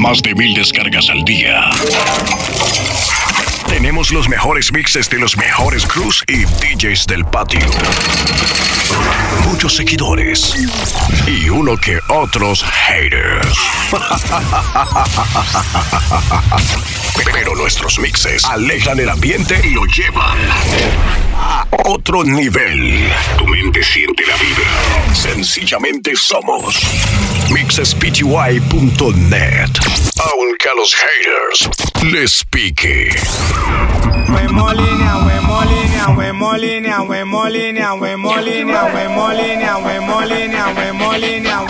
más de mil descargas al día. Tenemos los mejores mixes de los mejores crews y DJs del patio. Muchos seguidores y uno que otros haters. Pero nuestros mixes alejan el ambiente y lo llevan a otro nivel. Tu mente siente la vibra. Sencillamente somos mixspty.net. Aunque a los haters les pique. We molina, we molina, we molina, we molina, we Huemolínea, huemolínea, huemolínea, huemolínea, huemolínea, huemolínea, huemolínea, huemolínea, huemolínea,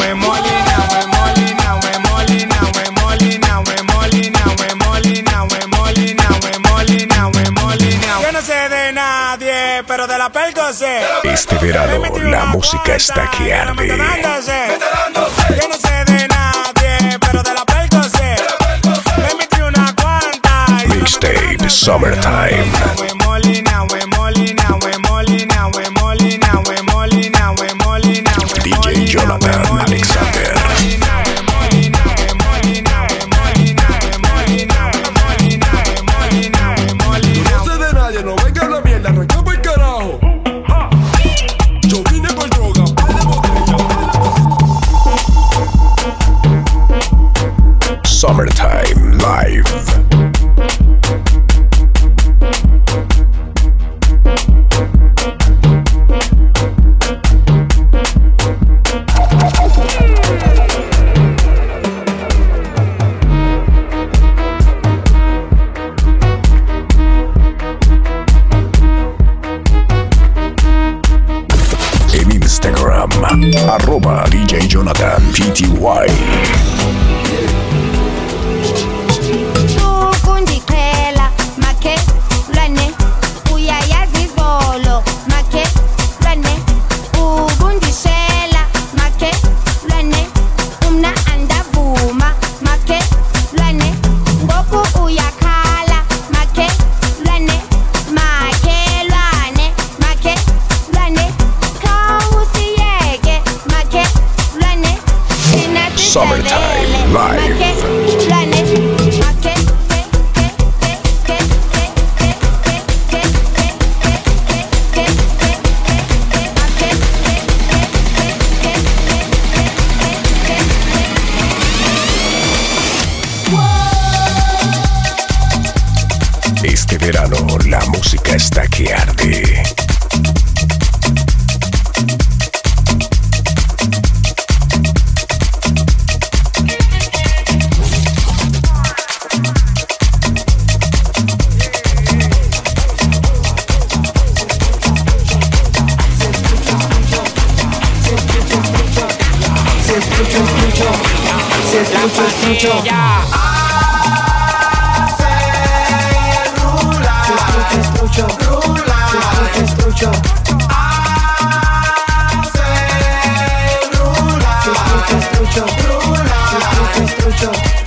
pero de la percose. Este verano la música está que arde. Eh. Yo no sé de nadie, pero de la percose. Me metí una cuanta. Mixtape Summertime. temperature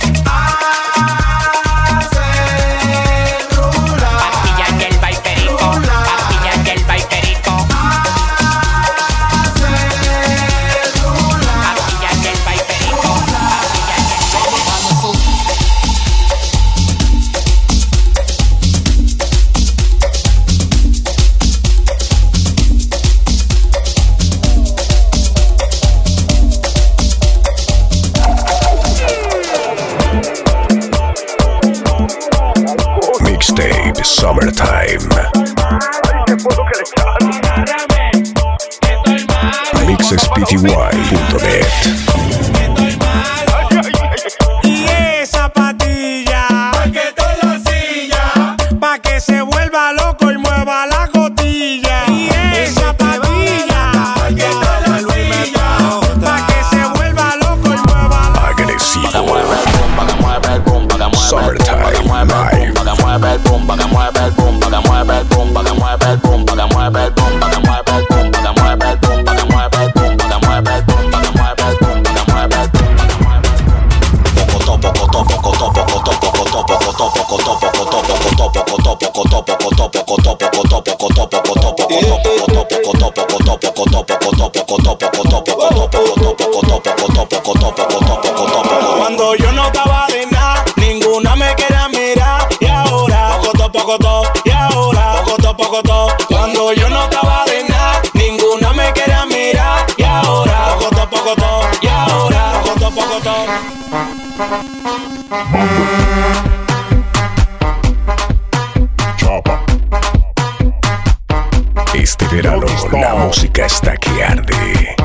Este verano la música está que arde.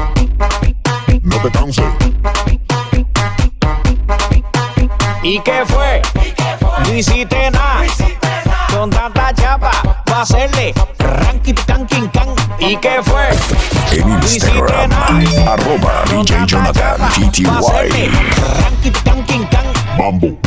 No te canses. ¿Y qué fue? No hiciste. Con tanta chapa, va a hacerle ¿Y qué fue? En Instagram, arroba DJ Jonathan GTY. Mambo.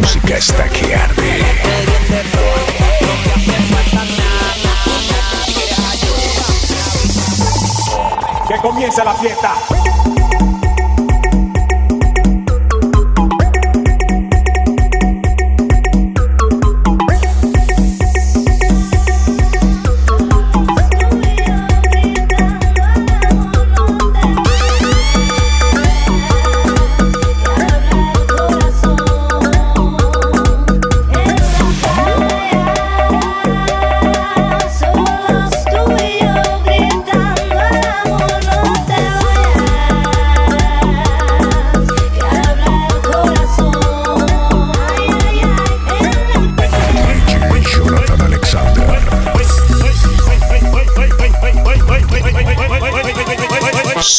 música está que arde. Que comienza la fiesta.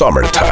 summertime.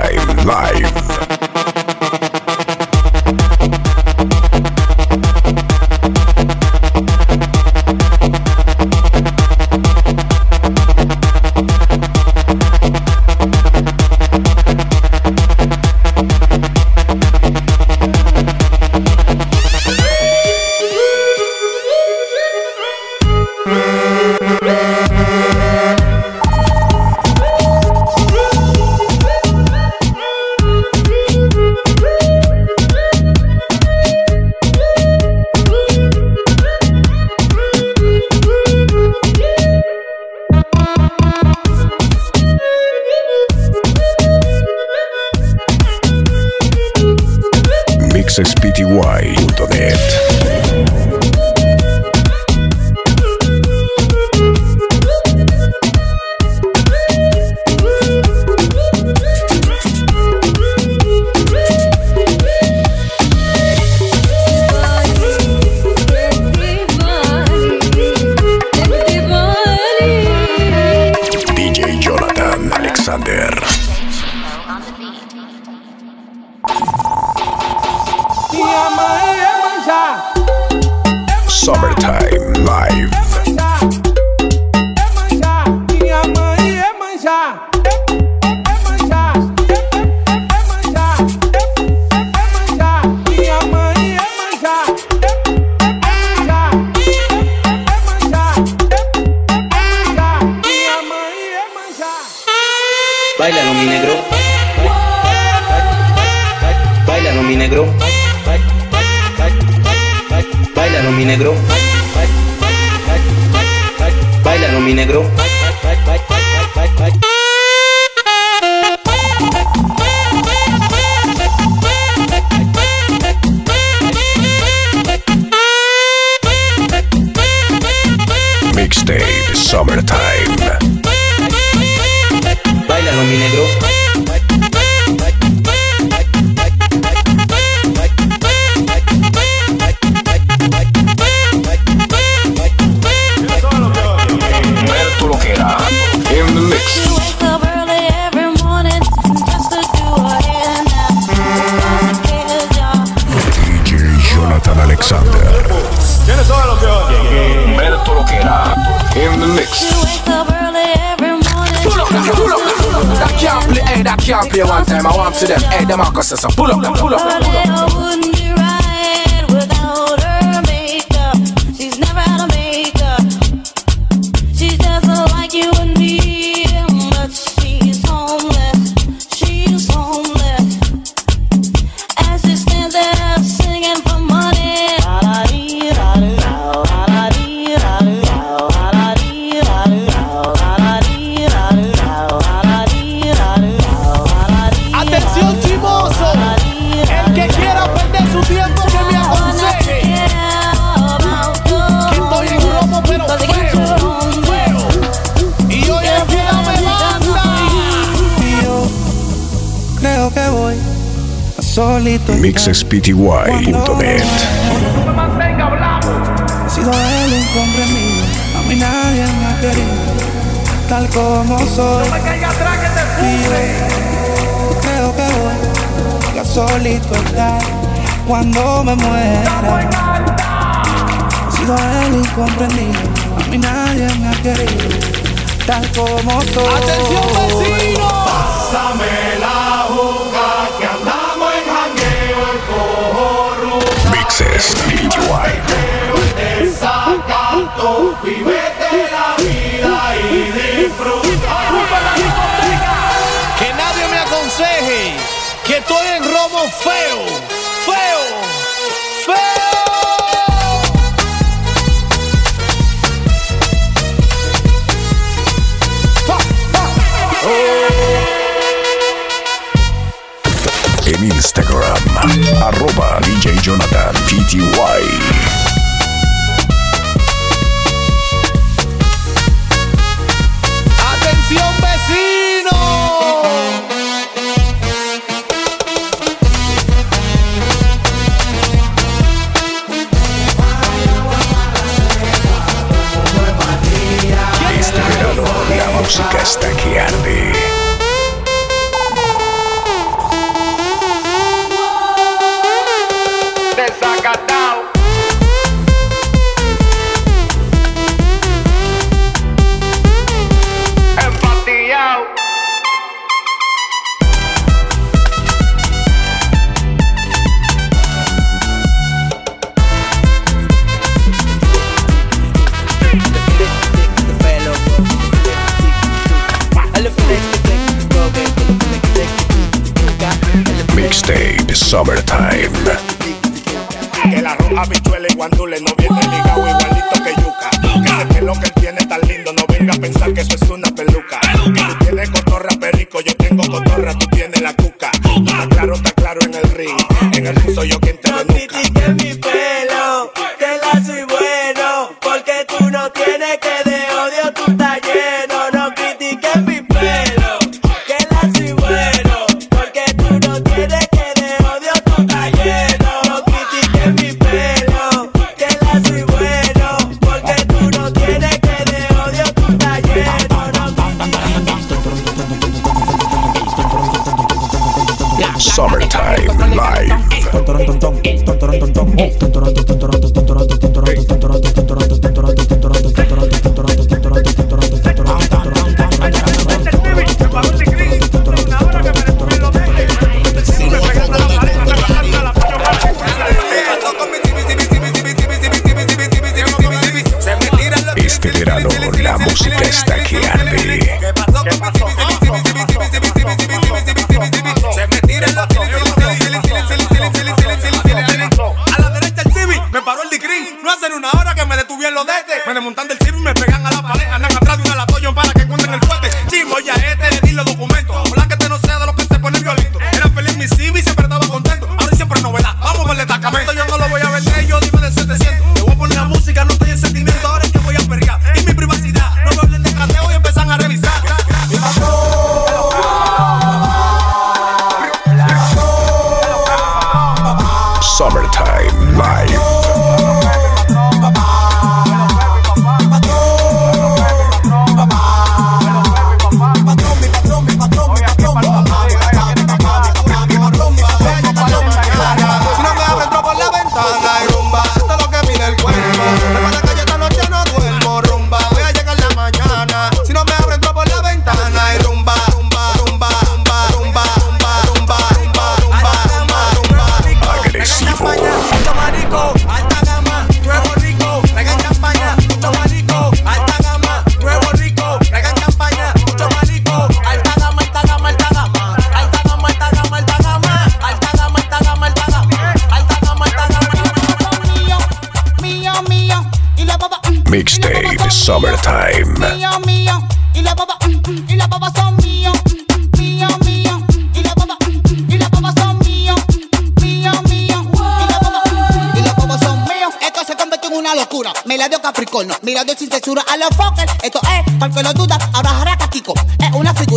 mixespty.net. He sido él un hombre mío, a mí nadie me ha querido, tal como soy. No me caiga atrás que te creo que voy a solito estar cuando me muera. He sido él incomprendido, a mí nadie me ha querido, tal como soy. ¡Atención, vecino! Pásame. Mixes DIY. Que nadie me aconseje que estoy en robo feo PTY. ¡Atención, vecino! Este verano la música está que arde.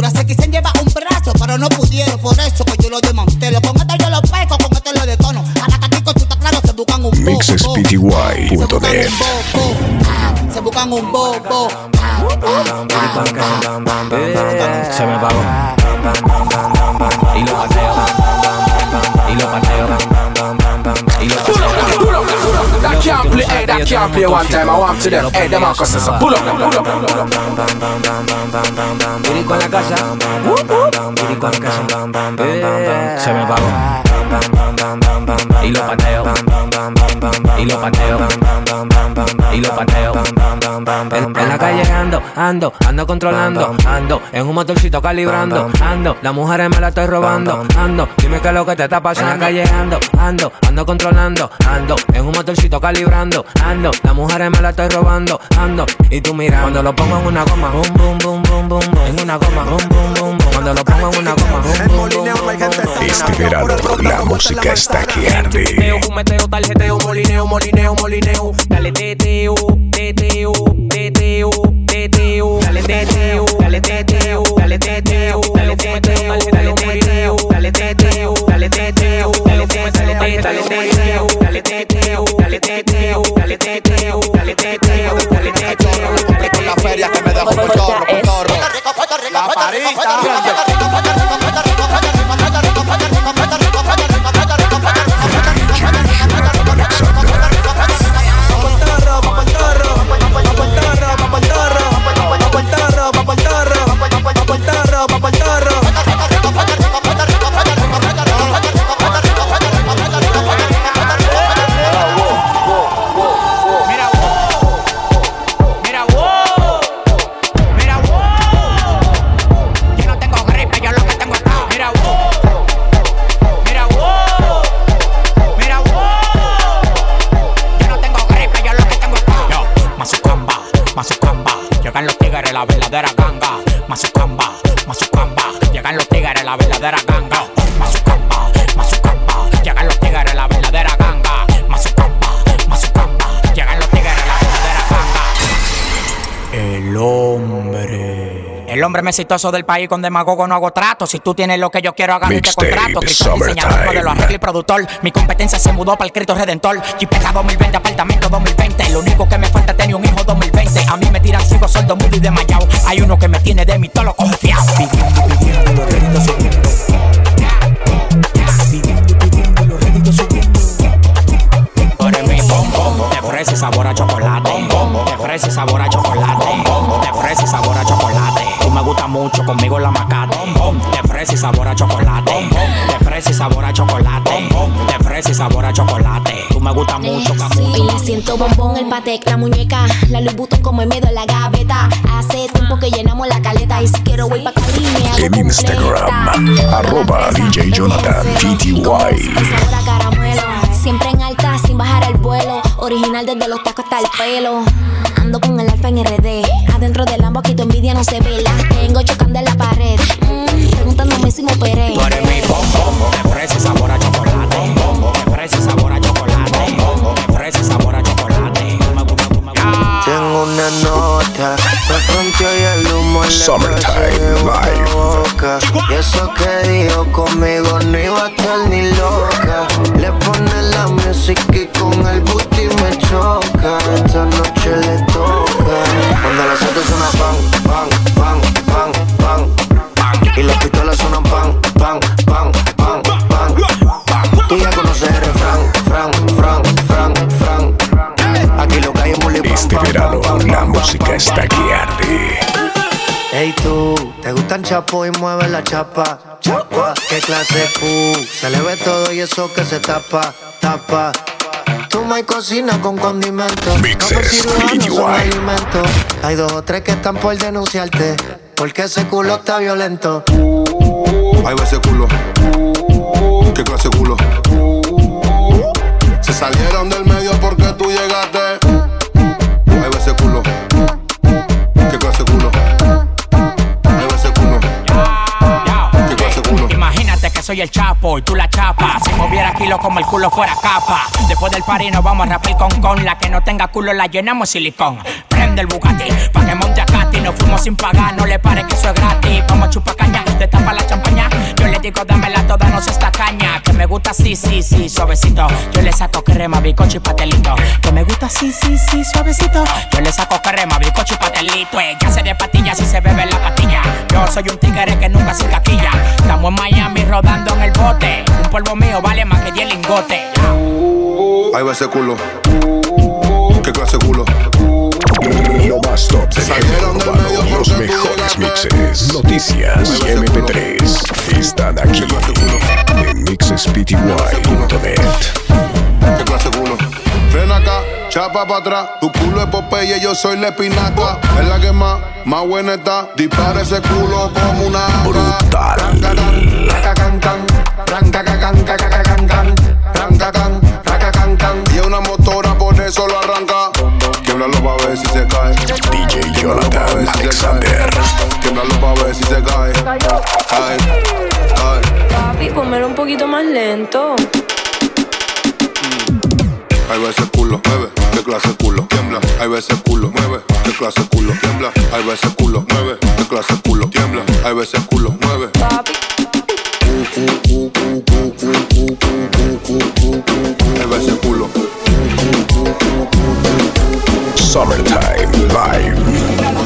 cintura. Se quisieron llevar un brazo, pero no pudieron. Por eso que yo lo desmantelo. Con esto yo lo peco, con esto lo detono. A la catico chuta claro, se buscan un bobo. Se ah, Se buscan un bobo. Se me pagó. Y lo pateo. Y lo pateo can't play, hey, that can't play one time. I want to them. Hey, them are cussing. So pull up, pull up, pull up. Viri con la casa. Viri con la casa. Se me pagó. Y lo pateo. Y lo pateo. Y lo pateo. En, en la calle ando, ando, ando controlando, ando, en un motorcito calibrando, ando, las mujeres me la estoy robando, ando, dime qué es lo que te está pasando. En la calle ando, ando, ando controlando, ando, en un motorcito calibrando, ando, las mujeres me la estoy robando, ando, y tú mira, cuando lo pongo en una goma, boom, boom, boom, boom, boom, boom, en una goma, boom, boom, boom, boom, cuando lo pongo en una goma, boom, boom, boom, boom, boom, boom. Este verano la música está que arde. Fumeteo, tarjeteo, molineo, molineo, molineo. Dale teteo, teteo, teteo, teteo. Dale teteo, dale teteo, dale teteo, dale teteo, dale teteo, dale teteo, dale teteo, dale teteo, dale teteo, dale teteo, dale teteo, dale teteo, dale teteo, dale teteo, dale Con la feria que me dejo por chorro, por chorro. La parita. Hombre. Más exitoso del país con demagogo no hago trato. Si tú tienes lo que yo quiero, agarro y te Mixtape contrato. Cristian diseñador, modelo, arreglo y productor. Mi competencia se mudó para el Cristo Redentor. Jipeta 2020, apartamento 2020. Lo único que me falta es tener un hijo 2020. A mí me tiran ciego, sordo, mudo y desmayado. Hay uno que me tiene de mí, todo lo coge Bombón el patek, la muñeca, la Louis Vuitton como el miedo en la gaveta. Hace tiempo que llenamos la caleta y si quiero voy pa' Cali me hago En Instagram, arroba DJ Jonathan caramelo, siempre en alta sin bajar el vuelo. Original desde los tacos hasta el pelo. Ando con el alfa en RD. Adentro del Lambo aquí tu envidia no se ve. La tengo chocando en la pared. Mm, preguntándome si me operé. Summertime Live. Y eso que dijo conmigo no iba a estar ni loca. Le pone la música y con el booty me choca. Esta noche le toca. Cuando las autos suena pan, pan, pan, pan, pan. Y las pistolas suenan pan, pan, ¿te gustan chapo y mueve la chapa? Chapa, ¿qué clase Q? Se le ve todo y eso que se tapa, tapa. Tú me cocinas con condimentos. No Mixes, cirujano son alimentos. Hay dos o tres que están por denunciarte. Porque ese culo está violento. Ahí va ese culo. ¿Qué clase de culo? Se salieron del medio porque soy el chapo y tú la chapa. Si moviera kilo como el culo fuera capa. Después del party nos vamos a rapar con con. La que no tenga culo la llenamos silicón. Prende el Bugatti pa' que monte a. Nos fuimos sin pagar, no le pare que eso es gratis. Vamos a chupar caña, te tapa la champaña. Yo le digo dámela toda, no se esta caña. Que me gusta sí, sí, sí, suavecito. Yo le saco crema, bicocho y pastelito. Que me gusta sí, sí, sí, suavecito. Yo le saco crema, bicocho y pastelito. Ya se de patillas y se bebe la patilla. Yo soy un tigre que nunca se caquilla. Estamos en Miami rodando en el bote. Un polvo mío vale más que 10 lingotes. Ahí va ese culo. ¿Qué clase de culo? Lo más top del género urbano, los mejores mixes, noticias y MP3 están aquí en mixespty.net. ¿Qué clase de culo? Frena acá, chapa para atrás. Tu culo es Popeye, yo soy la espinaca. Es la que más, más buena está. Dispara ese culo como una Brutal. Y es una motora, por eso lo arranca. Quiebralo pa' ver si se cae. DJ Jonathan Alexander. Quiebralo pa' ver si se cae. Cae, cae. Papi, ponmelo un poquito más lento. Va ese culo, mueve, qué clase de culo, tiembla. Va ese culo, mueve, qué clase de culo, tiembla. Ahí va ese culo, mueve, qué clase de culo, tiembla. Va ese culo, mueve. Ahí Summertime Live.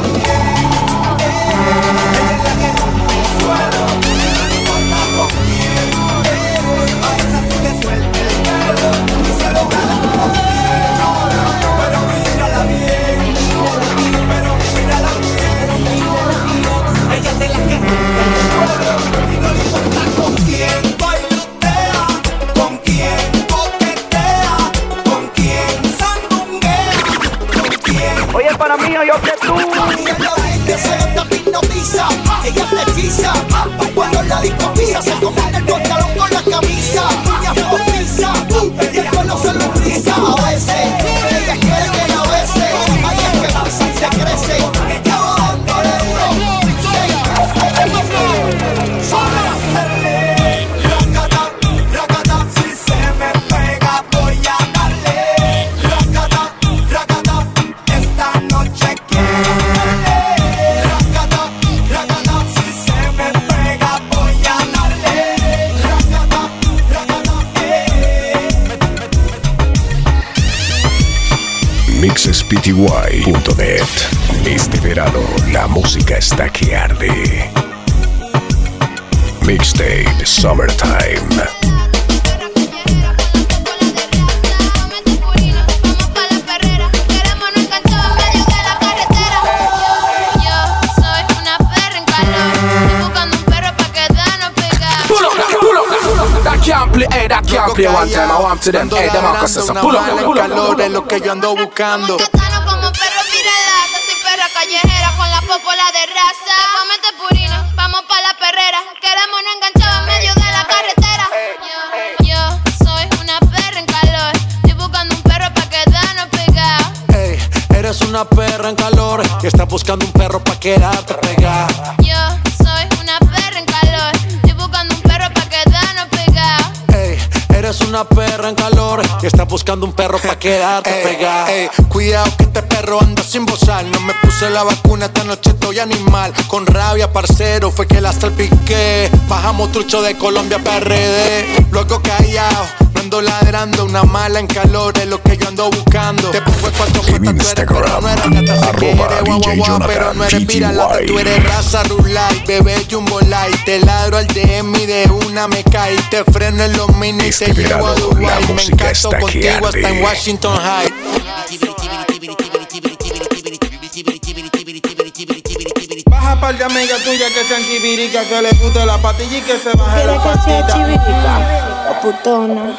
Para mí, yo que tú. Ella te. Cuando la se mixespty.net. Este verano la música está que arde. Mixtape Summertime. Play one time. I want to them, hey, them Marcus, so pull up, pull up, pull up. lo que yo ando buscando. como perro viralata. Soy perra callejera con la popola de raza. Comete purina, vamos pa' la perrera. Queremos no enganchado en medio de la carretera. Yo, yo soy una perra en calor. Estoy buscando un perro pa' quedarnos pegados. Ey, eres una perra en calor y estás buscando un perro pa' quedarte buscando un perro pa' quedarte. Ey, cuidado que este perro anda sin bozar. No me puse la vacuna, esta noche estoy animal. Con rabia, parcero, fue que la salpiqué. Bajamos trucho de Colombia PRD. Luego callado, ando ladrando. Una mala en calor es lo que yo ando buscando. Te puse cuatro En Instagram, arroba DJ pero no eres piralata, tú eres raza rulay, bebé jumbo light. Te ladro al DM y de una me cae. Te freno en los mini y te llevo a Dubai. Me encanto que contigo hasta en. Washington High. Par de amigas tuyas que sean chivirica, que le guste la patilla y que se baje la ¿Quieres que sea patita. chivirica o putona?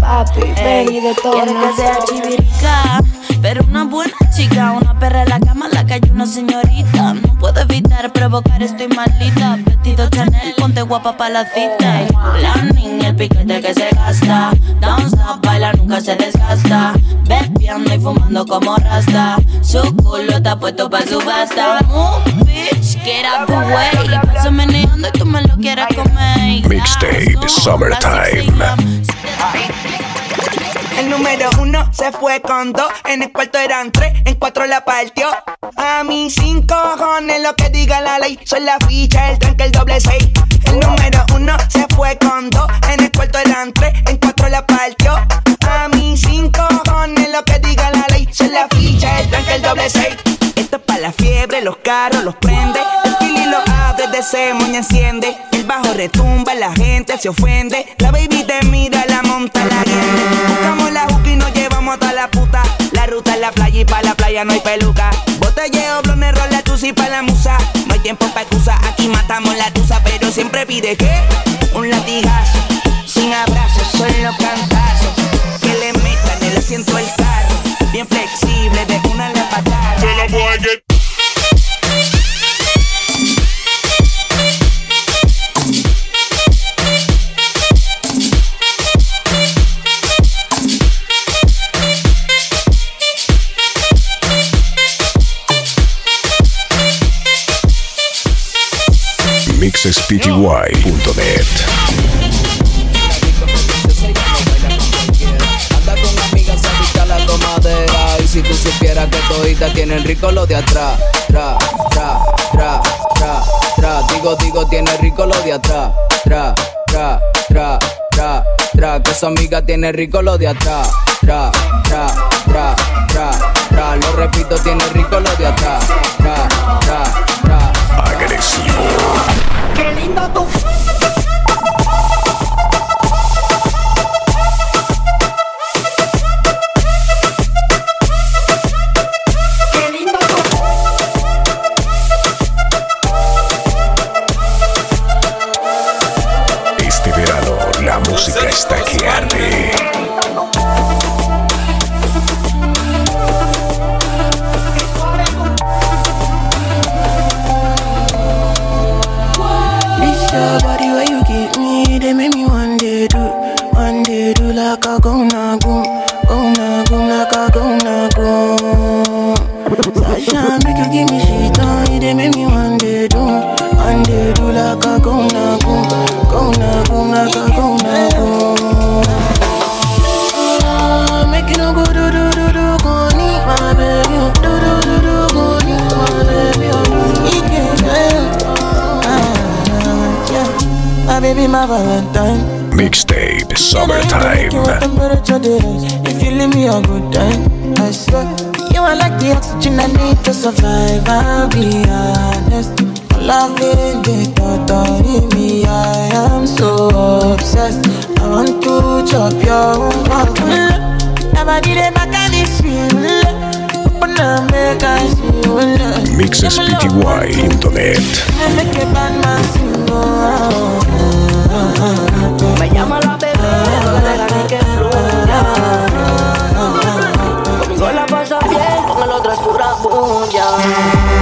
Papi, ven y detona. Quiero que sea chivirica, pero una buena chica, una perra en la cama, la calle una señorita. Puedo evitar provocar, estoy maldita. Vestido Chanel, ponte guapa pa' la cita. La niña, el piquete que se gasta. Stop, baila, nunca se desgasta. Bebiendo y fumando como rasta. Su culo está puesto pa' subasta. Move, bitch, get out the way. Paso meneando y tú me lo quieres comer. Mixtape Summertime. El número uno se fue con dos, en el cuarto eran tres, en cuatro la partió. A mí cinco cojones lo que diga la ley, son la ficha, el tranque, el doble seis. El número uno se fue con dos. En el cuarto eran tres, en cuatro la partió. A mí cinco cojones lo que diga la ley. Se la ficha, el tranque, el doble seis. Esto es para la fiebre, los carros los prende. El fili lo abre, de moña enciende. El bajo retumba, la gente se ofende. La baby te mira, la monta, la. Buscamos la juca y nos llevamos hasta la puta. La ruta es la playa y para la playa no hay peluca. Botelleo, blones, rola, tusi pa' la musa. No hay tiempo pa' excusa, aquí matamos la tusa. Pero siempre pide que un latigazo. Su amiga tiene rico lo de atrás. Tra, tra, tra, tra, tra. Lo repito, tiene rico lo de atrás. Tra, My Valentine. Mixtape Summertime. If you leave me a good time, I swear. You are like the oxygen I need to survive. I'll be honest. Loving the thought of me, I am so obsessed. I want to chop your heart. Never did it back at this feel. Open up, make I Me llama la bebé, no le deja ni que fluya. Conmigo la pasa bien, con el otro es pura bulla.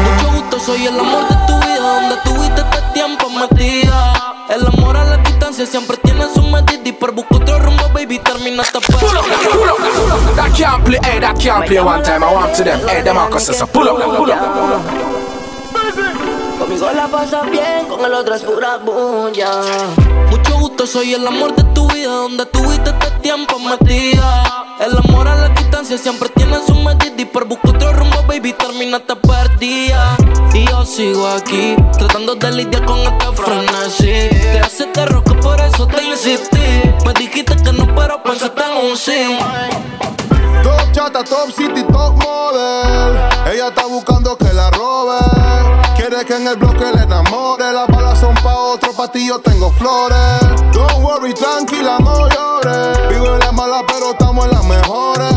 Mucho gusto, soy el amor de tu vida, donde tuviste este tiempo metida. El amor a la distancia siempre tiene su medida y por buscar otro rumbo, baby, terminaste Pull up, pull up, pull up. That can't play, hey, that can't play one time. I want to them, hey, them says, pull up, pull up, pull up. Conmigo la pasa bien, con el otro es pura bulla. Soy el amor de tu vida, donde tuviste este tiempo metida. El amor a la distancia siempre tiene su medida y por buscar otro rumbo, baby, terminaste perdida. Y yo sigo aquí, tratando de lidiar con este frenesí. Te hace terror que por eso te insistí. Me dijiste que no, pero pensaste en un sí. Chata, top city, top model. Ella está buscando que la robe. Quiere que en el bloque le enamore. Las balas son pa' otro, pa' ti yo tengo flores. Don't worry, tranquila, no llores. Vivo en la mala, pero estamos en las mejores.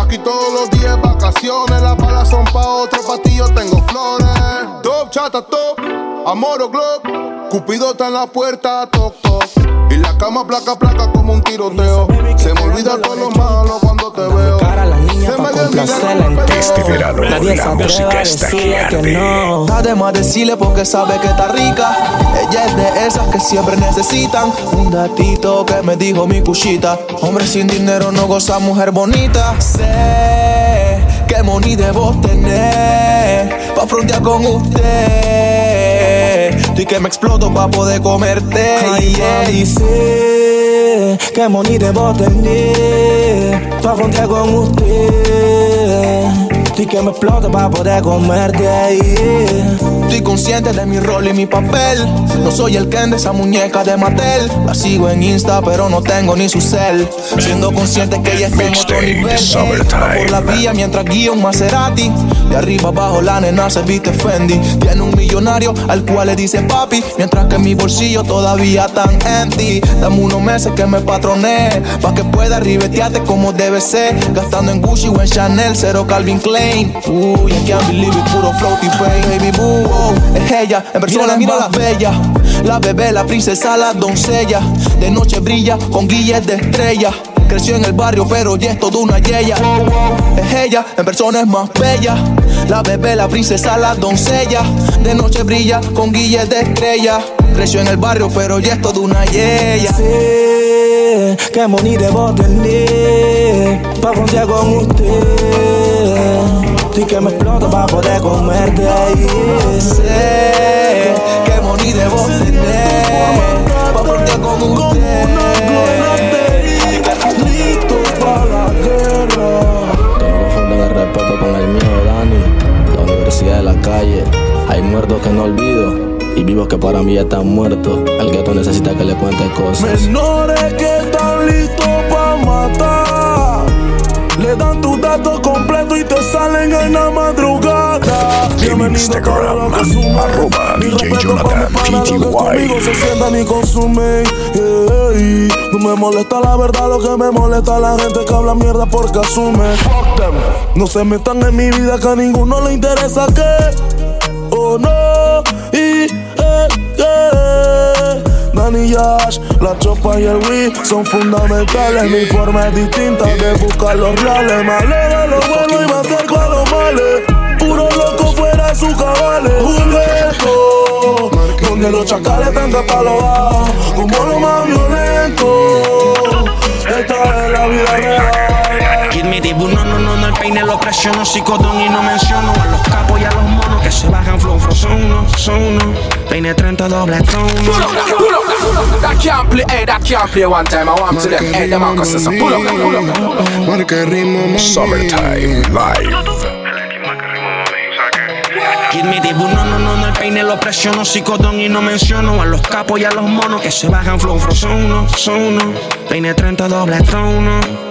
Aquí todos los días vacaciones. Las balas son pa' otro, pa' ti yo tengo flores. Top chata, top. Amor o glock. Cupido está en la puerta, toc, toc. Y la cama placa, placa como un tiroteo. Se me olvida todo lo malo cuando te veo. Se me olvida Este verano la música está que arde. Además decirle porque sabe que está rica. Ella es de esas que siempre necesitan un datito que me dijo mi cuchita. Hombre sin dinero no goza mujer bonita. Sé que money debo tener pa frontear con usted. Y que me exploto pa poder comerte. Yeah. Y sé que money debo tener pa frontear con usted. Y que me exploto pa poder comerte. Yeah. Estoy consciente de mi rol y mi papel. No soy el Ken de esa muñeca de Mattel. La sigo en Insta, pero no tengo ni su cel. Siendo consciente que ella está en otro nivel. Va por la vía mientras guía un Maserati. De arriba abajo la nena se viste Fendi. Tiene un millonario al cual le dice papi. Mientras que mi bolsillo todavía tan empty. Dame unos meses que me patroné. Pa' que pueda ribetearte como debe ser. Gastando en Gucci o en Chanel, cero Calvin Klein. Uy, I can't believe it, puro floaty pain. Baby boo, es ella. En persona mira la bella. La bebé, la princesa, la doncella. De noche brilla con guilles de estrella. Creció en el barrio, pero ya es toda una yeya. Es ella, en persona es más bella. La bebé, la princesa, la doncella. De noche brilla con guilles de estrella. Creció en el barrio, pero ya es toda una yeya. Sé que money tener Pa' con usted Y que me exploto pa' poder comerte ahí Sé que money debo tener Pa' frontear con usted Listo para la guerra Que no confundan el respeto con el miedo, Dani. La universidad de la calle. Hay muertos que no olvido. Y vivos que para mí ya están muertos. El gueto necesita que le cuente cosas. Menores que están listos para matar. Le dan tus datos completos y te salen en la madrugada. Bienvenido a todo lo que consume. Mi respeto para mis panas, los que conmigo se sientan y consumen. Ey, No me molesta la verdad, lo que me molesta es la gente que habla mierda porque asume. No se metan en mi vida que a ninguno le interesa que. Oh no, y eh, eh. Danny Yash, la chopa y el Wii son fundamentales. Mi forma es distinta de buscar los reales. Me alejo lo bueno y me acerco a los males. Puro loco fuera de sus cabales. Un reto donde los chacales tengan palo bajo, como lo más violento. Esta es la vida real. Kid me dibu, no, no, no, no, el peine lo presiono, psicodón y no menciono a los capos y a los monos que se bajan flow, flow, son uno, son uno, peine 30 doble trono. Pull up, pull up. That can't play, hey, that can't play one time. I want to them, hey, them Marcus says, pull up, pull up. Ritmo, mami. Summertime Live. Kid me dibu, no, no, no, no, el peine lo presiono, psicodón y no menciono a los capos y a los monos que se bajan flow, flow, son uno, son uno, peine 30 doble trono.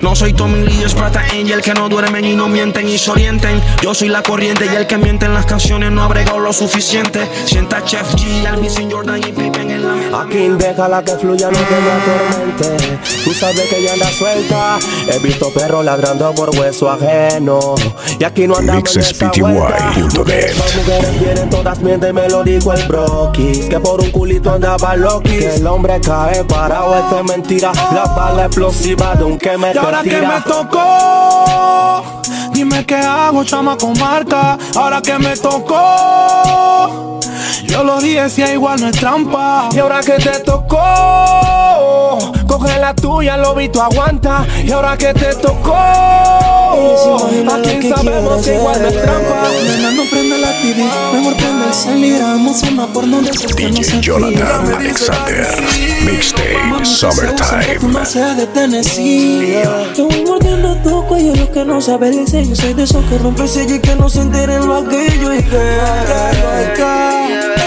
No soy Tommy Lee, es Prata Angel que no duermen y no mienten y se orienten. Yo soy la corriente y el que miente en las canciones no ha bregado lo suficiente. Sienta Chef G, Alvin Jordan y Pippen en la Aquí déjala que fluya, no te me atormente. Tú sabes que ella anda suelta. He visto perros ladrando por hueso ajeno. Y aquí no andamos en esa vuelta. Las mujeres vienen todas mienten, me lo dijo el broquis. Que por un culito andaba loquis. Que el hombre cae parado, eso es mentira. La bala explosiva de un que me ahora que me tocó, dime qué hago, chama con marca. Ahora que me tocó, yo lo dije, si igual no es trampa. Y ahora que te tocó, coge la tuya, lo vi, tú aguanta. Y ahora que te tocó, aquí sabemos que igual es trampa. Nena, no prende la TV, mejor prende el cel y grabamos una porno de esos que no se Jonathan Alexander. Mixtape Summertime. Tú no seas de Tennessee. Te voy mordiendo tu cuello, lo que no sabe el sello. Soy de esos que rompe sello y que no se enteren lo aquello. Y que,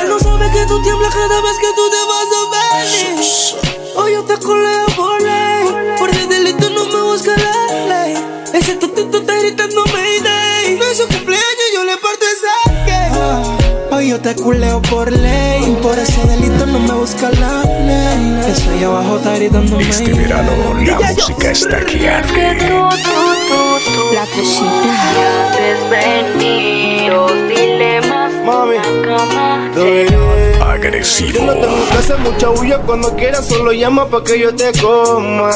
él no sabe que tú tiemblas cada vez que tú te vas a venir. Hoy yo te coleo por ley. Por el delito no me busca la ley. Ese tutito está gritando Mayday. No es su cumpleaños, yo le parto esa que. Hoy yo te culeo por ley. Por ese delito no me busca la ley. Ahí abajo está gritando Este verano la música está aquí arde. La cosita. Mami, Agresivo. Yo no tengo que hacer mucha bulla cuando quieras, solo llama pa' que yo te coma.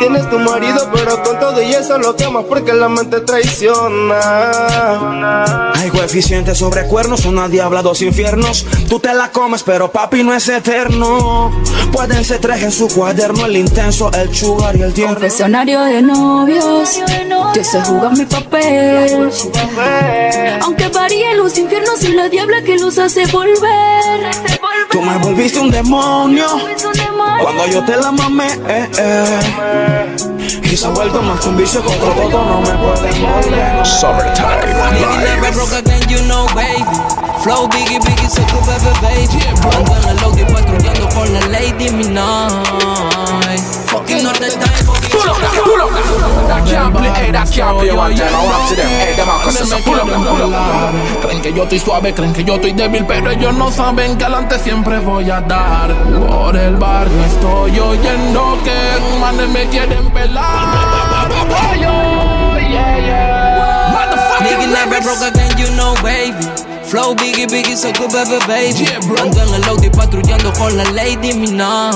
Tienes tu marido, pero con todo y eso lo quemas porque la mente traiciona. Hay coeficientes sobre cuernos, una diabla, dos infiernos. Tú te la comes, pero papi no es eterno. Pueden ser tres en su cuaderno, el intenso, el sugar y el tierno. Confesionario de novios, yo sé jugar mi papel. Aunque varíen los infiernos y la diabla que los hace volver. Tú me volviste un demonio cuando yo te la mamé. Eh, eh. Y se ha vuelto más que un vicio contra todo, no me pueden volver. Summertime Live. Never broke again, you know, baby. Flow Biggie Biggie se tu bebé baby en el Audi patrullando con la Lady Minaj Fucking norte time, fucking up, pull up. That can't play, hey, that can't play one time. I want to them, hey, them are cause pull up, pull up. Creen que yo estoy suave, creen que yo estoy débil, pero ellos no saben que adelante siempre voy a dar. Por el barrio estoy oyendo que manes me quieren pelar. Yeah, yeah. Nigga never broke again, you know, baby. Flow Biggie Biggie, so good, baby, baby. Ando en el Audi patrullando con la Lady Minaj.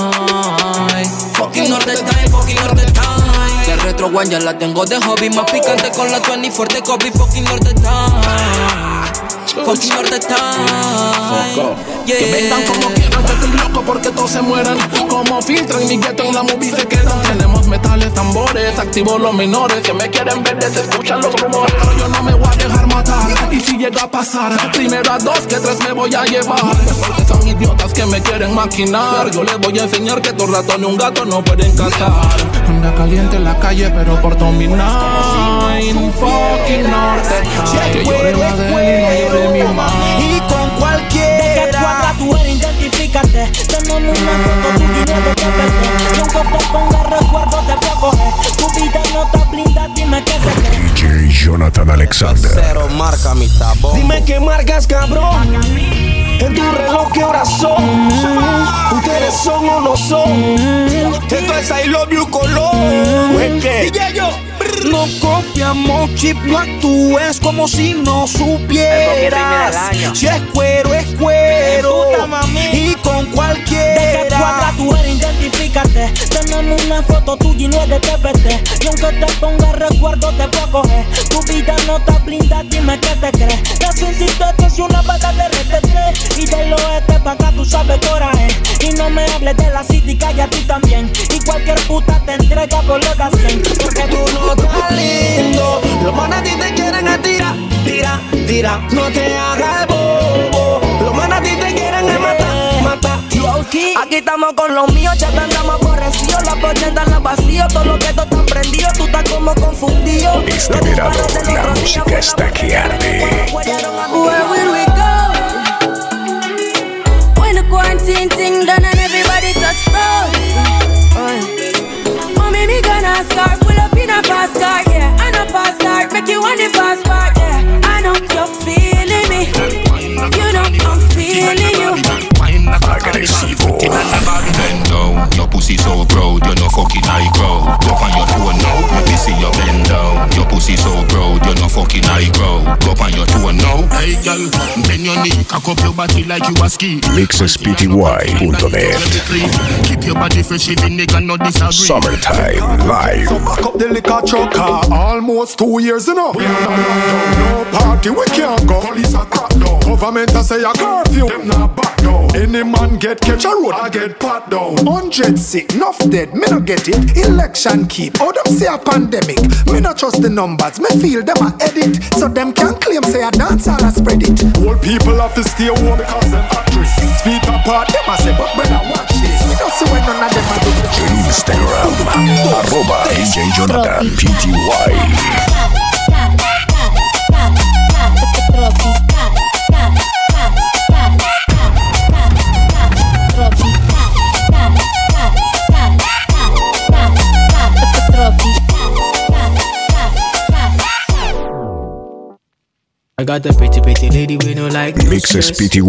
Fucking norte time, fucking norte time. Retro one ya la tengo de hobby. Más picante con la 24 de Kobe. Fucking norte time. Fucking norte time. Que vengan como quieran, que estoy loco porque todos se mueran. Como filtran mi gueto en la movie se quedan. Tenemos metales, tambores, activo los menores. Que me quieren ver, se escuchan los rumores. Pero yo no me voy a dejar matar. Y si llega a pasar, primero a dos que tres me voy a llevar. Porque son idiotas que me quieren maquinar. Yo les voy a enseñar que dos ratones y un gato no pueden cazar. Anda caliente en la calle, pero por dominar. Fucking norte. Que llore la de él y no llore mi mamá. Y con cualquiera. De que cuadra tú eres, identifícate. Tenemos una foto no de que verte. Y aunque te ponga recuerdo, te voy a coger. Tu vida no está blindada, dime qué te crees. DJ Jonathan Alexander. Cero marca mi tabón. Dime qué marcas, cabrón. En tu reloj, ¿qué horas son? Ustedes son o no son. Esto es I love you color. Y ya yo. No copiamos chip, no actúes como si no supieras. Si es cuero, es cuero. Y con De que cualquiera. cuadra tú eres, identifícate. Tenemos una foto tuya y no es de TPT. Y aunque te ponga recuerdo, te puedo coger. Tu vida no está blindada, dime qué te crees. La sensibilidad es una bala de RTT. Y del oeste pa' acá tú sabes coraje. Y no me hables de la city, calla tú también. Y cualquier puta te entrega por los da 100. Porque tú no Está lindo. Los manes a ti te quieren es tira, tira. No te hagas bobo. Matar. Aquí estamos con los míos, ya te andamos aborrecidos. Las pochetas las vacío, todo lo que tú estás prendido, tú estás como confundido. Este verano la música está que arde. Where will we go? When the quarantine thing done and everybody touch road. Mommy, me gonna start, pull up in a fast car, yeah. And a fast start, make you want the fast part, pussy so proud, you're no fucking high crowd. Go on your toe now, let me see you bend down. Your pussy so proud, you're no fucking high crowd. Go on your toe now. Hey girl, your knee, cock up your body like you a ski. MixSPTY.net. Keep your body fresh, even nigga no disagree. Summertime Live. Back up the liquor truck, uh, almost two years, you know. No party, we can't go. Police are crack down. Government a say a curfew. Them not back down. Any man get catch a road, I get pat down. Hundred sick, enough dead, me no get it. Election keep, oh them say a pandemic. Me no trust the numbers, me feel them a edit. So them can claim say a dance all a spread it. Old people have to stay home because them actress. Feet apart, them a say, but brother watch this. We don't see when none of them a do the En Instagram, arroba DJ Jonathan PTY. I got the pretty, pretty lady we no like. MixSPTY.net.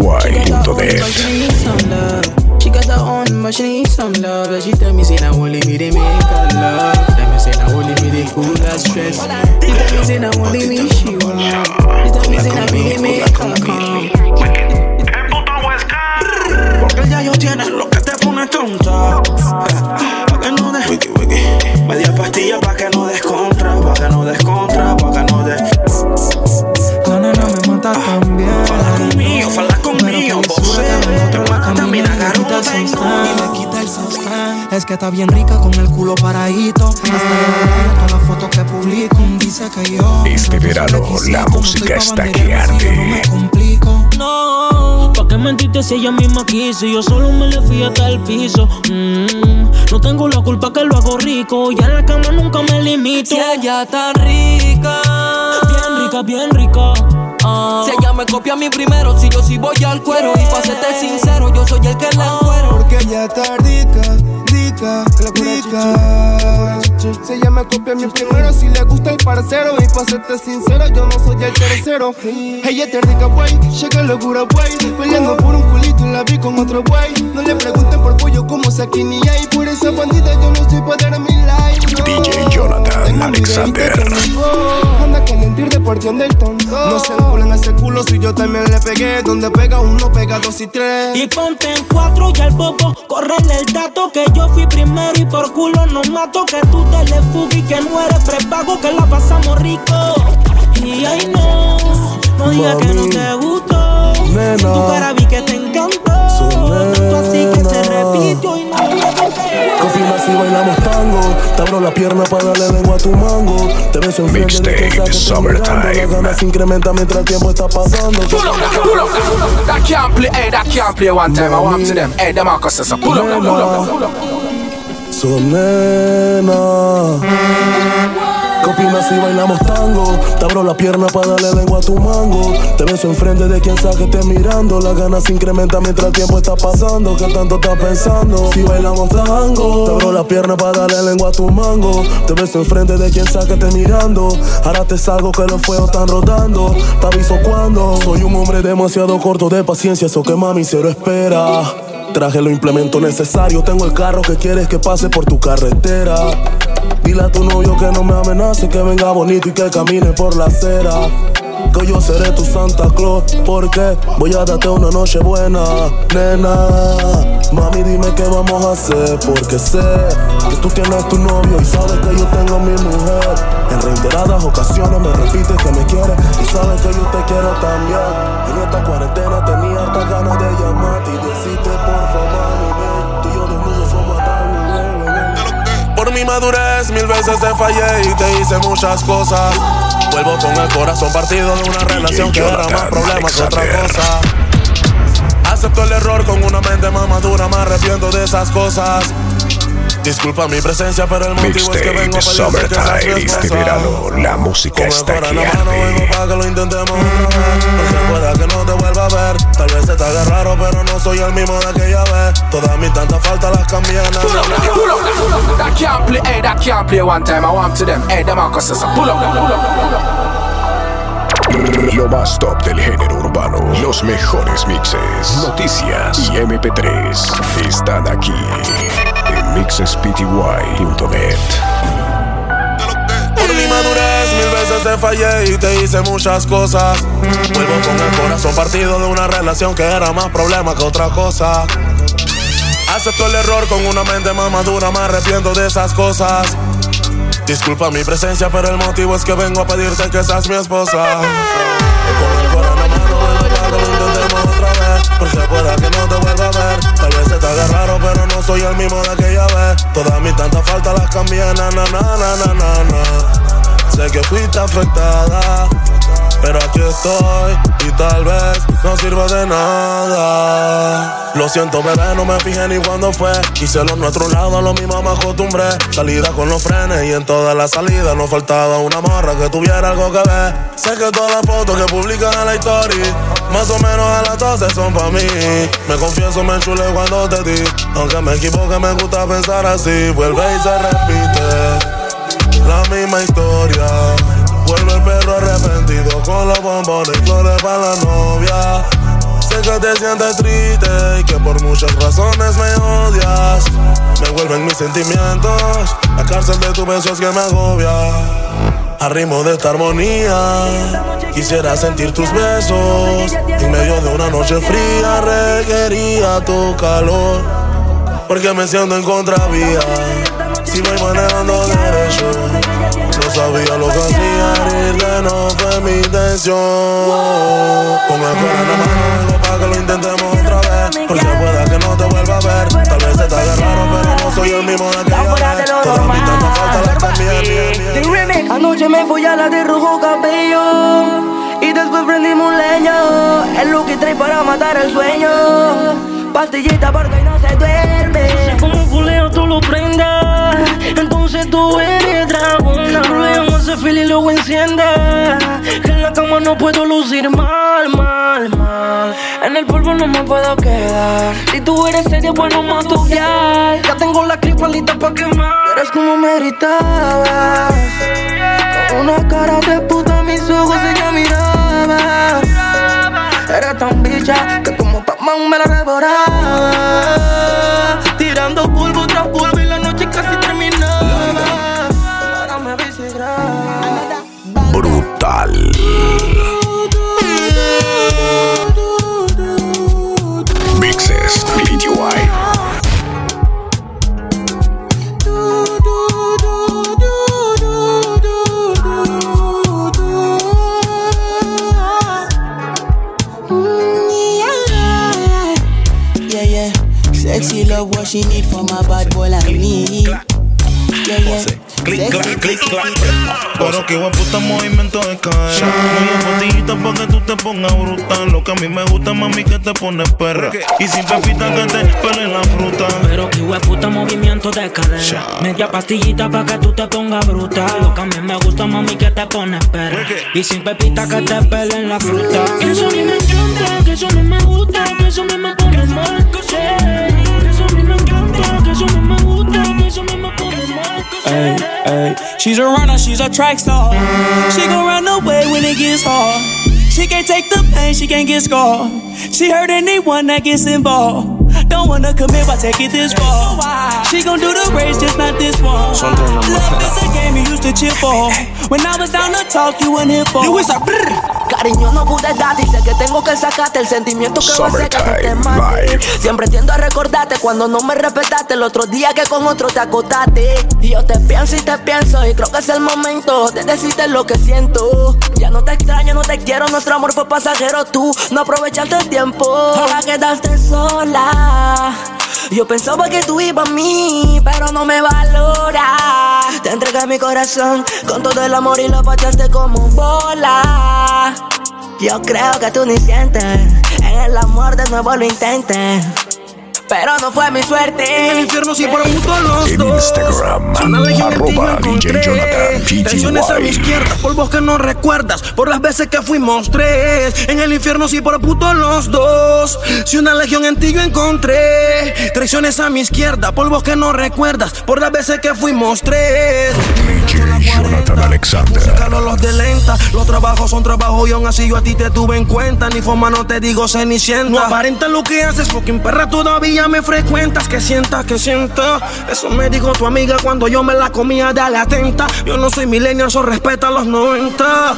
She need some love. She got her own, but she some love. And she tell me say now only me they make her love. Tell me say now only me they cool her stress. She tell me say now only me she want. She tell me say now me they make her calm. Porque ya yo tienes lo que te pone tonta. Pa' que no des. Media pastilla pa' que no des contra. Pa' que no des contra. Pa' que no des. Me mata también. Fala conmigo, fala conmigo. Vos te mata, mira, garota. Y me quita el sostén. Es que está bien rica con el culo paradito. Hasta la todas las fotos que publico. Dice que yo. Este verano la música está que arde. No, ¿pa' qué mentirte si ella misma quiso? Y Yo solo me le fui hasta el piso. Mm, no tengo la culpa que lo hago rico. Y en la cama nunca me limito. Si ella tan rica, Bien rica, bien rica. Si ella me copia a mí primero si yo sí voy al cuero. Y pa' serte sincero, yo soy el que la encuero. Porque ella está rica, rica, rica. Si ella me copia a mí primero, si le gusta el parcero. Y pa' serte sincero, yo no soy el tercero. Ella está rica, wey, checa locura, wey. Peleando por un culito y la vi con otro wey. No le pregunten por pollo como aquí ni hay. Por esa bandida yo no estoy para dar mi life. No. DJ Jonathan Alexander. Anda con mentir de porción del tonto. No se enculan ese culo si yo también le pegué. Donde pega uno, pega dos y tres. Y ponte en cuatro y al bobo, correle el dato que yo fui primero y por culo no mato. Que tú te le fugas y que no eres prepago, que la pasamos rico. Y ay no, no digas que no te gustó. Nena. Tu cara vi que te encantó. Tanto así que se repitió y no Confirma si bailamos tango. Te abro la pierna para darle lengua a tu mango. Te beso en esté mirando. Las ganas se incrementan mientras el tiempo está pasando. Pull up, pull up, pull up. That can't play, hey, that can't play one time. I want to them. Hey, the Marcus says, pull up, pull up, pull up. So nena ¿Qué opinas si bailamos tango? Te abro la pierna para darle lengua a tu mango. Te beso enfrente de quien sea que esté mirando. Las ganas se incrementan mientras el tiempo está pasando. ¿Qué tanto estás pensando? Si bailamos tango. Te abro la pierna para darle lengua a tu mango. Te beso enfrente de quien sea que esté mirando. Ahora te salgo que los fuegos están rodando. Te aviso cuando. Soy un hombre demasiado corto de paciencia Eso que mami cero espera. Traje los implementos necesarios, tengo el carro que quieres que pase por tu carretera. Dile a tu novio que no me amenace, que venga bonito y que camine por la acera. Que yo seré tu Santa Claus, porque voy a darte una noche buena, nena. Mami, dime qué vamos a hacer, porque sé que tú tienes tu novio y sabes que yo tengo mi mujer. En reiteradas ocasiones me repites que me quieres y sabes que yo te quiero también. En esta cuarentena tenía hartas ganas de llamarte y decirte por favor, mi madurez mil veces te fallé y te hice muchas cosas. Vuelvo con el corazón partido de una relación que era más problema que otra cosa. Acepto el error con una mente más madura, me arrepiento de esas cosas. Disculpa mi presencia, pero el motivo es que vengo a Mixtape pedirte este verano, la música está aquí vengo pa' que lo intentemos una vez Porque pueda que no te vuelva a ver Tal vez se te haga raro, pero no soy el mismo de aquella vez Todas mis tantas faltas las cambié Pull up, pull up, pull up. That can't play, hey, that can't play one time. I want to them. Hey, the Marcus says, pull up, pull up, pull up. Lo más top del género urbano, los mejores mixes, noticias y MP3 están aquí mixespty.net. Por mi madurez mil veces te fallé y te hice muchas cosas. Vuelvo con el corazón partido de una relación que era más problema que otra cosa. Acepto el error con una mente más madura, me arrepiento de esas cosas. Disculpa mi presencia, pero el motivo es que vengo a pedirte que seas mi esposa. Con el corazón en la mano, lo intentemos otra vez Porque pueda que no te vuelva te haga raro, pero no soy el mismo de aquella vez. Todas mis tantas faltas las cambié, na na na na na na. Sé que fuiste afectada pero aquí estoy y tal vez no sirva de nada. Lo siento, bebé, no me fijé ni cuándo fue. Hice lo nuestro lado, a lo mismo me acostumbré. Salida con los frenes y en todas las salidas nos faltaba una morra que tuviera algo que ver. Sé que todas las fotos que publican en la historia, más o menos a las 12 son pa' mí. Me confieso, me enchulé cuando te di. Aunque me equivoque, me gusta pensar así. Vuelve y se repite la misma historia. Vuelve el perro arrepentido con los bombones y flores para la novia. Sé que te sientes triste y que por muchas razones me odias. Me vuelven mis sentimientos, la cárcel de tu beso es que me agobia. A ritmo de esta armonía, quisiera sentir tus besos. En medio de una noche fría, requería tu calor. Porque me siento en contravía, si voy manejando derecho. No sabía lo que hacía, herirte no fue mi intención. Con el corazón en la mano, vengo pa' que lo intentemos otra vez. Porque pueda que no te vuelva a ver. Tal vez se te haga raro, pero no soy el mismo de aquella vez. Todas mis tantas faltas las cambié. Anoche me fui a la de rojo cabello Y después prendimos un leño Es lo que trae para matar el sueño Pastillita porque no se duerme lo prendas Entonces tú eres dragona Tú le llamas ese fil y luego enciende Que en la cama no puedo lucir mal, mal el polvo no me puedo quedar. Si tú eres serio, bueno, más ya. Ya tengo la clipa lista pa' quemar. Eres como me gritabas. Con una cara de puta, mis ojos ella miraba. Era tan bicha que como Pac-Man me la devoraba. Tirando polvo Brutal. Mixes PTY. Yeah, yeah. Sexy love what she need from a bad boy like me. Yeah, yeah. Click, clack, click, clack. Pero que puta movimiento de cadera. Muy botellita pa' que tú te pongas brutal. Lo que a mí me gusta, mami, que te pones perra. Y sin pepita que te pele la fruta. Pero que puta movimiento de cadera. Media pastillita pa' que tú te pongas bruta. Lo que a mí me gusta, mami, que te pones perra. Y sin pepita que te pelen la fruta. Que eso a mí me encanta, que eso a mí me gusta, que eso a mí me pone mal. Que eso a mí me encanta, que eso a mí me gusta, que eso a mí me. Ay, ay. She's a runner, she's a track star. She gon' run away when it gets hard. She can't take the pain, she can't get scarred. She hurt anyone that gets involved. Don't wanna commit, why take it this far? She gon' do the race, just not this one. Love is a game you used to cheer for. When I was down to talk, you weren't here for. You was a Cariño no pude dar, dice que tengo que sacarte el sentimiento que va a hacer que te mates. Live. Siempre tiendo a recordarte cuando no me respetaste el otro día que con otro te acostaste. Y yo te pienso y te pienso y creo que es el momento de decirte lo que siento. Ya no te extraño, no te quiero, nuestro amor fue pasajero, tú no aprovechaste el tiempo. Ahora quedaste sola. Yo pensaba que tú ibas a mí, pero no me valora. Te entregué mi corazón con todo el amor y lo pateaste como bola. Yo creo que tú ni sientes En el amor de nuevo lo intentes Pero no fue mi suerte En el infierno sí por puto los En Instagram, arroba DJ Jonathan Traiciones a mi izquierda, polvos que no recuerdas, por las veces que fuimos tres. En el infierno sí por puto los dos. Si una legión en ti yo encontré. Traiciones a mi izquierda, polvos que no recuerdas, por las veces que fuimos tres. DJ Jonathan Alexander. Música los de lenta, los trabajos son trabajos y aún así yo a ti te tuve en cuenta. Ni forma no te digo cenicienta. No aparenta lo que haces, fucking perra todavía me frecuentas. Que sientas, que sienta. Eso me dijo tu amiga cuando yo me la comía, dale atenta. Yo no soy millennial, eso respeta los 90.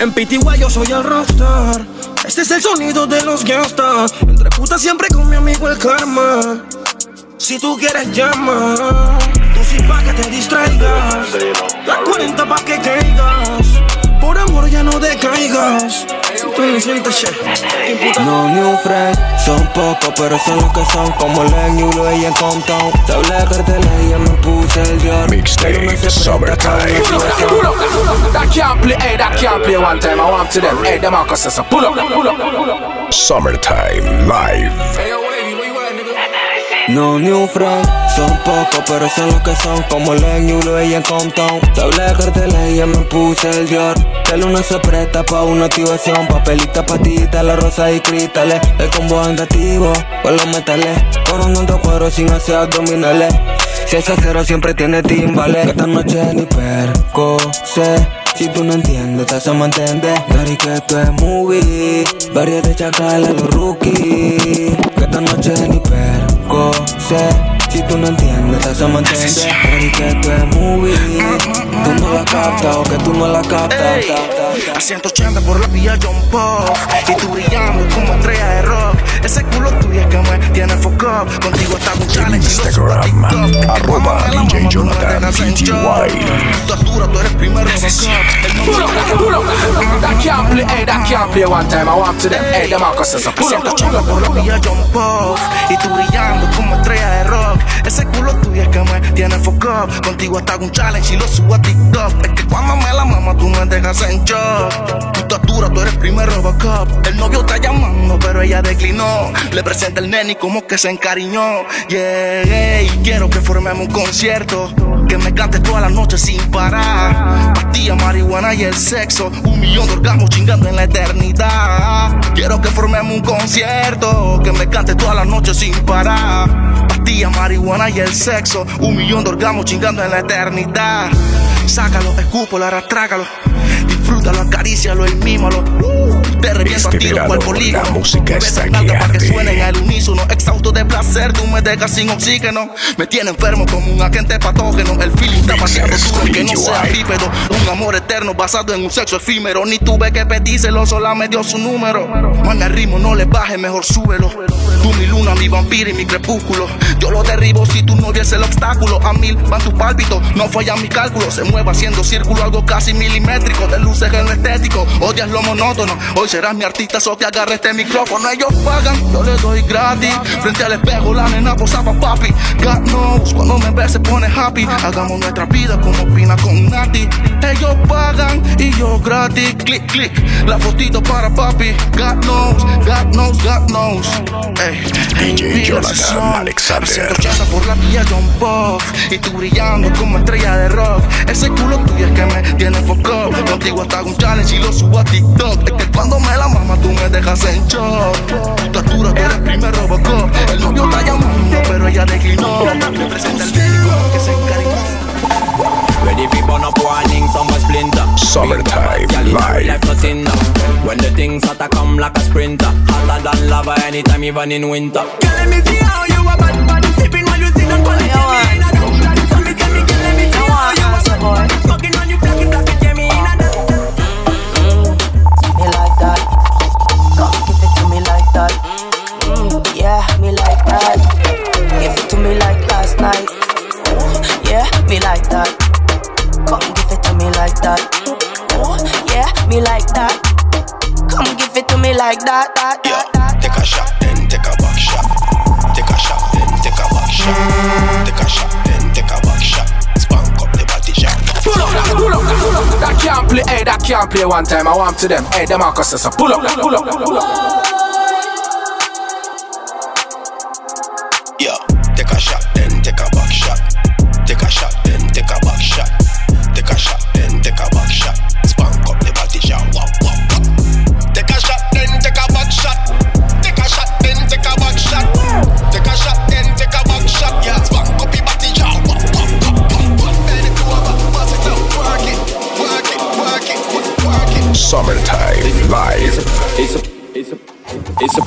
En PTY yo soy el rockstar. Este es el sonido de los gangsters. Entre putas siempre con mi amigo el karma. Si tú quieres llama, tú sí pa' que te distraigas. La 40 pa' que caigas. Por amor ya no decaigas. Si tú no sientes shit. No new friend, son pocos, pero son los que son como Len Yulo y en Compton. Te hablé de carteles y ya me puse el Dior. Mixtape Summertime. Pull up, pull up. That can't play, hey, that can't play one time. I want to them, hey, them Marcus says, pull up, pull up, pull up. Summertime Live. No new friend, son pocos, pero son los que son como Len Yulo y en Compton. Te de carteles y me puse el Dior. El uno se presta pa' una activación, papelita, patita, la rosa y cristales. El combo andativo, con los metales. Coronando cuero sin hacer abdominales. Si es acero siempre tiene timbales. Esta noche ni perco sé. Si tú no entiendes, te hacemos entender. Dari que esto es movie. Varias de chacala, los rookies. Que esta noche ni perco sé. Si tú no entiendes, te hacemos entender. Dari que esto es movie. Tú no la captas o que tú no la captas. A 180 por la vía John Pop Y tú brillando como estrella de rock Ese culo tuyo es que me tiene foco Contigo está un challenge a TikTok. Arroba DJ Jonathan. Tú tú eres primero. That can't play, hey, that can't play one time. I want to them, hey, them Marcus says, pull up, pull up, por la vía John Pop Y tú brillando como estrella de rock Ese culo tuyo es que me tiene foco Contigo hasta un challenge y lo subo a TikTok. Es que cuando me la mama tú me dejas en shock. Tú estás dura, tú eres primer Robocop. El novio está llamando pero ella declinó. Le presenta el nene y como que se encariñó. Yeah, y quiero que formemos un concierto. Que me cantes toda la noche sin parar. Pastilla, marihuana y el sexo. Un millón de orgasmos chingando en la eternidad. Quiero que formemos un concierto. Que me cante toda la noche sin parar. Pastillas, marihuana y el sexo. Un millón de orgasmos chingando en la eternidad. Sácalo, escúpalo, arrastrácalo. Disfrútalo, acarícialo y mímalo. Te reviento Este a tiro cual polígono. la música está en para que suenen al unísono. Exhausto de placer, tú me dejas sin oxígeno. Me tiene enfermo como un agente patógeno. El feeling está demasiado duro que no sea bípedo. Un amor eterno basado en un sexo efímero. Ni tuve que pedírselo, sola me dio su número. Mami, al ritmo no le baje, mejor súbelo. Tú mi luna, mi vampiro y mi crepúsculo. Yo lo derribo si tú no viese el obstáculo. A mil van tus pálpitos, no falla mi cálculo. Se mueve haciendo círculo, algo casi milimétrico. De luces en lo estético, odias lo monótono. Hoy serás mi artista, so que agarre este micrófono. Ellos pagan, yo les doy gratis. Frente al espejo, la nena posaba papi. God knows, cuando me ve se pone happy. Hagamos nuestra vida como Pina con Nati. Ellos pagan y yo gratis. Click, click, la fotito para papi. God knows, God knows, God knows. Ey, DJ Jonathan. Alexander. 180 por la vía John Puff Y tú brillando como estrella de rock Ese culo tuyo es que me tiene foco Contigo hasta un challenge y lo subo a TikTok Es que cuando me la mama tú me dejas en shock Tu altura tú eres primer Robocop El novio está llamando pero ella declinó Me presenta el médico que se encariñó Ready for burn up warning, some a splinter. Summertime in live. life nothing now. When the things start to come like a sprinter, hotter than lava anytime, even in winter. Girl, let me see how you a bad bad sipping while you sit on quality. So me tell me, girl, let me see how you a bad bad me that. Give it to me like last night. Yeah, me like that. Come give it to me like that. Yeah, me like that. Come give it to me like that. that, that, that. Take a shot, then take a back shot. Take a shot, then take a back shot. Take a shot, then take a back shot. Spank up the body shot. Pull up, pull up, pull up. That can't play, hey, that can't play one time. I want to them, hey, them are Marcus says, pull up, pull up, pull up. Yeah,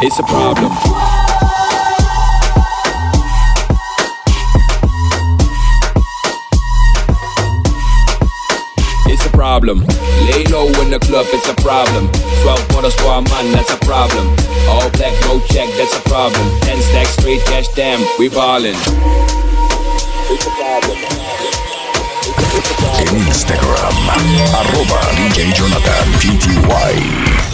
it's a, problem. It's a problem. Lay low in the club, it's a problem. 12 bottles for a man, that's a problem. All black, no check, that's a problem. 10 stacks straight cash, damn, we ballin'. It's a problem. En Instagram, arroba DJ Jonathan PTY.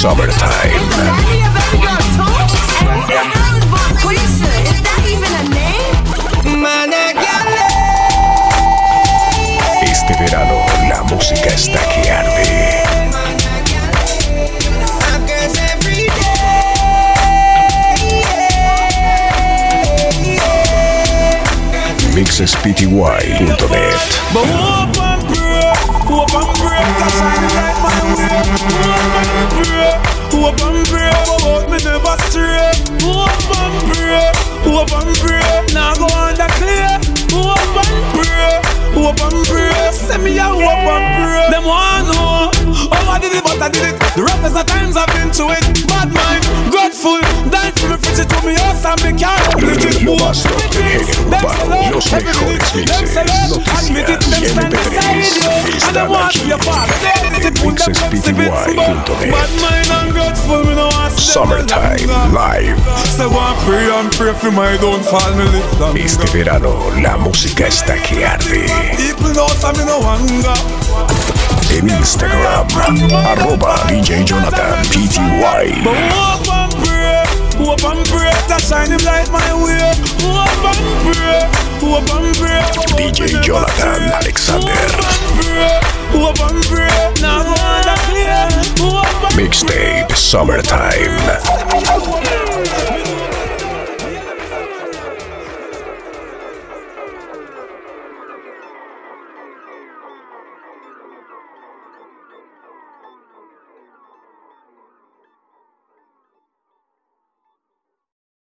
Summertime. Este verano la música está que arde. mixespty.net hope and pray, but me never stray. Hope and pray, hope and pray, now go under clear. Hope and pray, hope and pray, send me a hope and pray. Them want know how I did it, but I did it. The roughest of times I've been through it. Bad mind, grateful, dying for me, fridge to me house and me can't legit. Lo más top del género urbano, los mejores mixes, noticias y MP3 están aquí. mixespty.net Summertime Live. Say one pray and pray for my downfall, me lift them. Este verano la música está que arde. People know some me no anger. En Instagram, arroba DJ Jonathan PTY. But hope and pray, hope and pray, that shine him light my way. Hope and pray, hope and pray. DJ Jonathan Alexander. Hope and pray, now go on the clear. Mixtape Summertime.